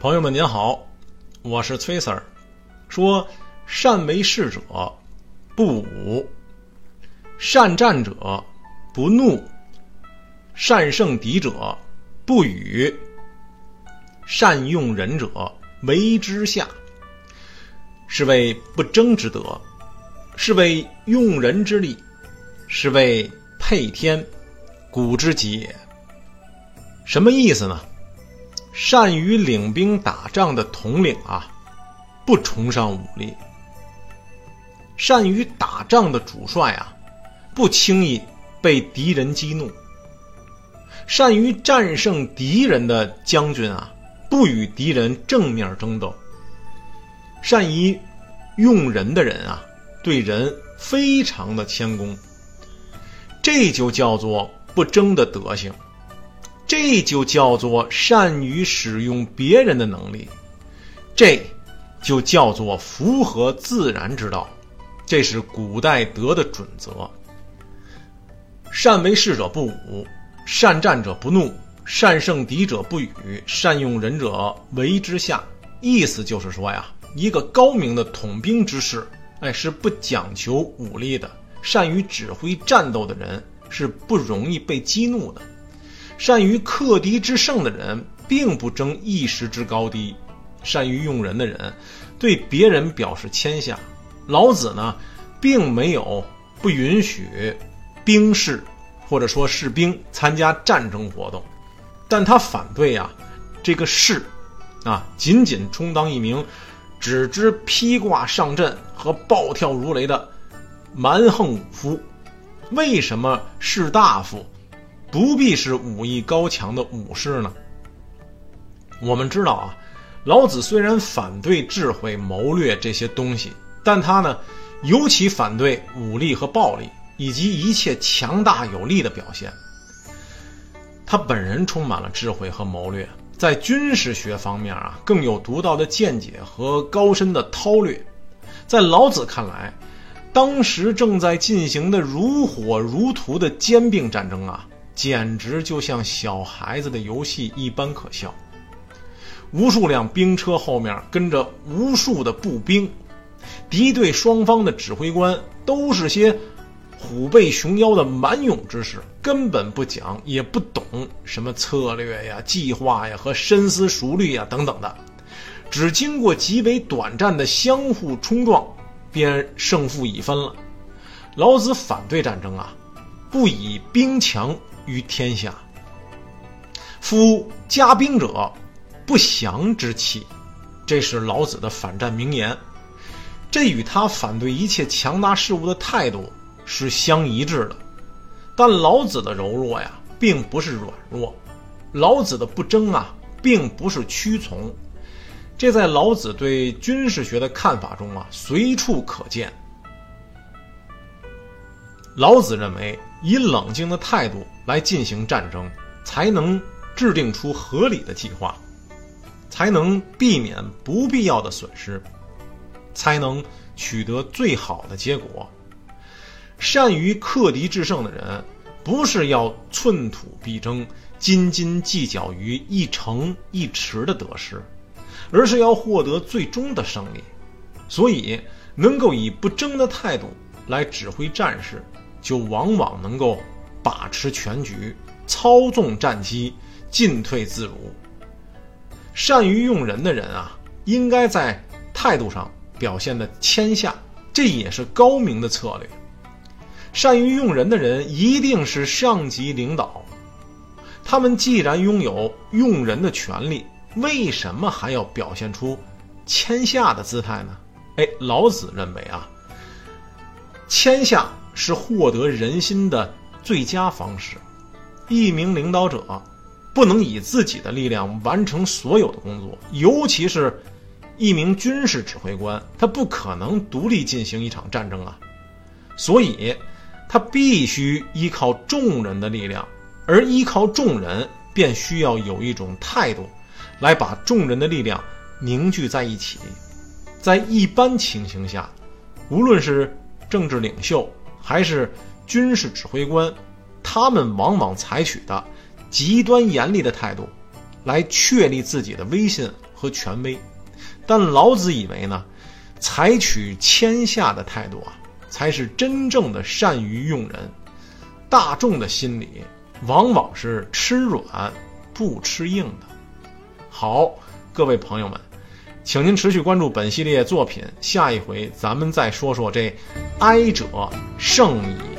朋友们您好，我是崔 Sir。说善为士者不武，善战者不怒，善胜敌者不语，善用人者为之下。是谓不争之德，是谓用人之力，是谓配天，古之极也。什么意思呢？善于领兵打仗的统领啊，不崇尚武力；善于打仗的主帅啊，不轻易被敌人激怒；善于战胜敌人的将军啊，不与敌人正面争斗；善于用人的人啊，对人非常的谦恭。这就叫做不争的德行。这就叫做善于使用别人的能力，这就叫做符合自然之道，这是古代德的准则。善为士者不武，善战者不怒，善胜敌者不语，善用人者为之下。意思就是说呀，一个高明的统兵之士，哎，是不讲求武力的，善于指挥战斗的人是不容易被激怒的。善于克敌制胜的人，并不争一时之高低；善于用人的人，对别人表示谦下。老子呢，并没有不允许兵士或者说士兵参加战争活动，但他反对呀，这个士啊，仅仅充当一名只知披挂上阵和暴跳如雷的蛮横武夫。为什么士大夫？不必是武艺高强的武士呢。我们知道啊，老子虽然反对智慧、谋略这些东西，但他呢，尤其反对武力和暴力以及一切强大有力的表现。他本人充满了智慧和谋略，在军事学方面啊，更有独到的见解和高深的韬略。在老子看来，当时正在进行的如火如荼的兼并战争啊。简直就像小孩子的游戏一般可笑。无数辆兵车后面跟着无数的步兵，敌对双方的指挥官都是些虎背熊腰的蛮勇之士，根本不讲也不懂什么策略呀、计划呀和深思熟虑呀等等的，只经过极为短暂的相互冲撞，便胜负已分了。老子反对战争啊，不以兵强。于天下，夫加兵者，不祥之器，这是老子的反战名言。这与他反对一切强大事物的态度是相一致的。但老子的柔弱呀，并不是软弱；老子的不争啊，并不是屈从。这在老子对军事学的看法中啊，随处可见。老子认为，以冷静的态度来进行战争，才能制定出合理的计划，才能避免不必要的损失，才能取得最好的结果。善于克敌制胜的人，不是要寸土必争、斤斤计较于一城一池的得失，而是要获得最终的胜利。所以，能够以不争的态度来指挥战士。就往往能够把持全局，操纵战机，进退自如。善于用人的人啊，应该在态度上表现的谦下，这也是高明的策略。善于用人的人一定是上级领导，他们既然拥有用人的权利，为什么还要表现出谦下的姿态呢？哎，老子认为啊，谦下。是获得人心的最佳方式。一名领导者不能以自己的力量完成所有的工作，尤其是一名军事指挥官，他不可能独立进行一场战争啊。所以，他必须依靠众人的力量，而依靠众人，便需要有一种态度，来把众人的力量凝聚在一起。在一般情形下，无论是政治领袖，还是军事指挥官，他们往往采取的极端严厉的态度，来确立自己的威信和权威。但老子以为呢，采取谦下的态度啊，才是真正的善于用人。大众的心理往往是吃软不吃硬的。好，各位朋友们，请您持续关注本系列作品，下一回咱们再说说这哀者胜矣。